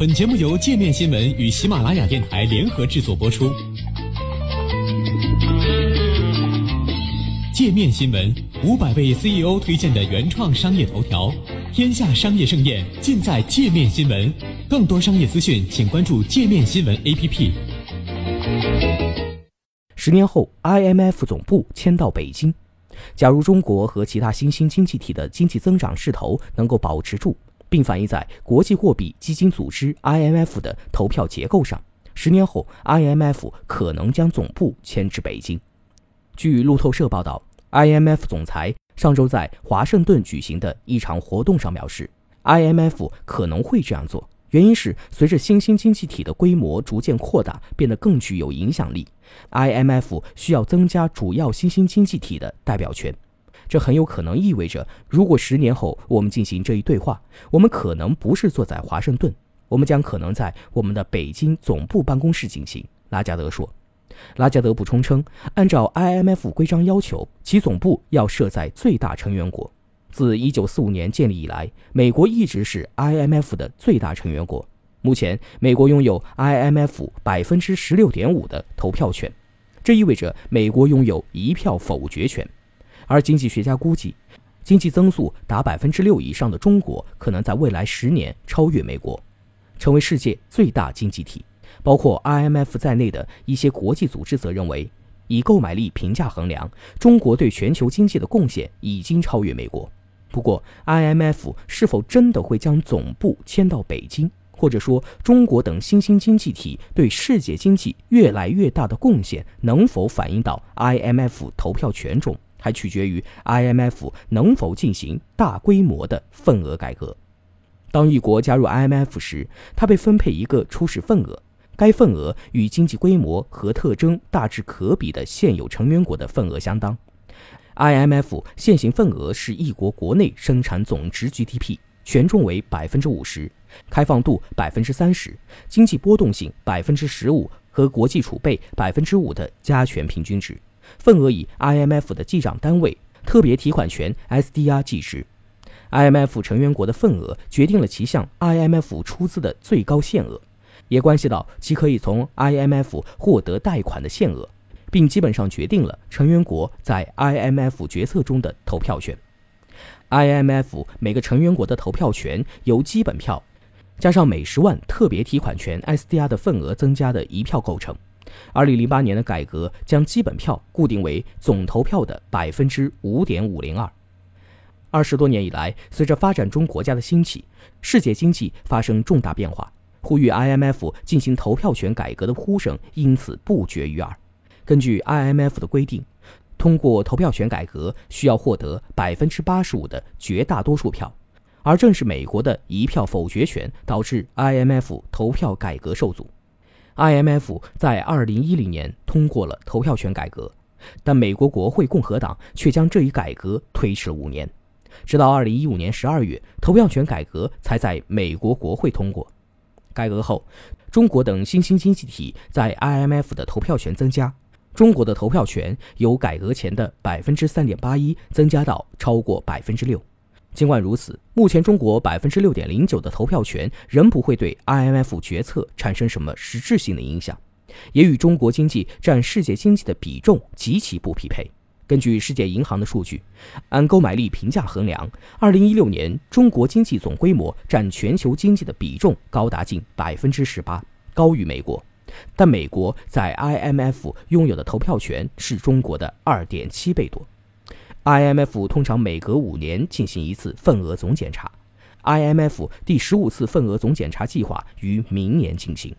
本节目由界面新闻与喜马拉雅电台联合制作播出。界面新闻五百位 CEO 推荐的原创商业头条，天下商业盛宴尽在界面新闻。更多商业资讯，请关注界面新闻 APP。十年后，IMF 总部迁到北京。假如中国和其他新兴经济体的经济增长势头能够保持住，并反映在国际货币基金组织 IMF 的投票结构上，十年后 IMF 可能将总部迁至北京。据路透社报道，IMF 总裁上周在华盛顿举行的一场活动上表示，IMF 可能会这样做。原因是，随着新兴经济体的规模逐渐扩大，变得更具有影响力，IMF 需要增加主要新兴经济体的代表权。这很有可能意味着，如果十年后我们进行这一对话，我们可能不是坐在华盛顿，我们将可能在我们的北京总部办公室进行。拉加德说。拉加德补充称，按照 IMF 规章要求，其总部要设在最大成员国。自1945年建立以来，美国一直是 IMF 的最大成员国。目前，美国拥有 IMF 百分之十六点五的投票权，这意味着美国拥有一票否决权。而经济学家估计，经济增速达百分之六以上的中国，可能在未来十年超越美国，成为世界最大经济体。包括 IMF 在内的一些国际组织则认为，以购买力评价衡量，中国对全球经济的贡献已经超越美国。不过，IMF 是否真的会将总部迁到北京，或者说中国等新兴经济体对世界经济越来越大的贡献能否反映到 IMF 投票权中，还取决于 IMF 能否进行大规模的份额改革。当一国加入 IMF 时，它被分配一个初始份额，该份额与经济规模和特征大致可比的现有成员国的份额相当。IMF 现行份额是一国国内生产总值 GDP，权重为百分之五十，开放度百分之三十，经济波动性百分之十五和国际储备百分之五的加权平均值。份额以 IMF 的记账单位特别提款权 SDR 计值。IMF 成员国的份额决定了其向 IMF 出资的最高限额，也关系到其可以从 IMF 获得贷款的限额。并基本上决定了成员国在 IMF 决策中的投票权。IMF 每个成员国的投票权由基本票加上每十万特别提款权 SDR 的份额增加的一票构成。2008年的改革将基本票固定为总投票的百分之五点五零二。二十多年以来，随着发展中国家的兴起，世界经济发生重大变化，呼吁 IMF 进行投票权改革的呼声因此不绝于耳。根据 IMF 的规定，通过投票权改革需要获得百分之八十五的绝大多数票，而正是美国的一票否决权导致 IMF 投票改革受阻。IMF 在二零一零年通过了投票权改革，但美国国会共和党却将这一改革推迟了五年，直到二零一五年十二月，投票权改革才在美国国会通过。改革后，中国等新兴经济体在 IMF 的投票权增加。中国的投票权由改革前的百分之三点八一增加到超过百分之六。尽管如此，目前中国百分之六点零九的投票权仍不会对 IMF 决策产生什么实质性的影响，也与中国经济占世界经济的比重极其不匹配。根据世界银行的数据，按购买力评价衡量，二零一六年中国经济总规模占全球经济的比重高达近百分之十八，高于美国。但美国在 IMF 拥有的投票权是中国的二点七倍多。IMF 通常每隔五年进行一次份额总检查，IMF 第十五次份额总检查计划于明年进行。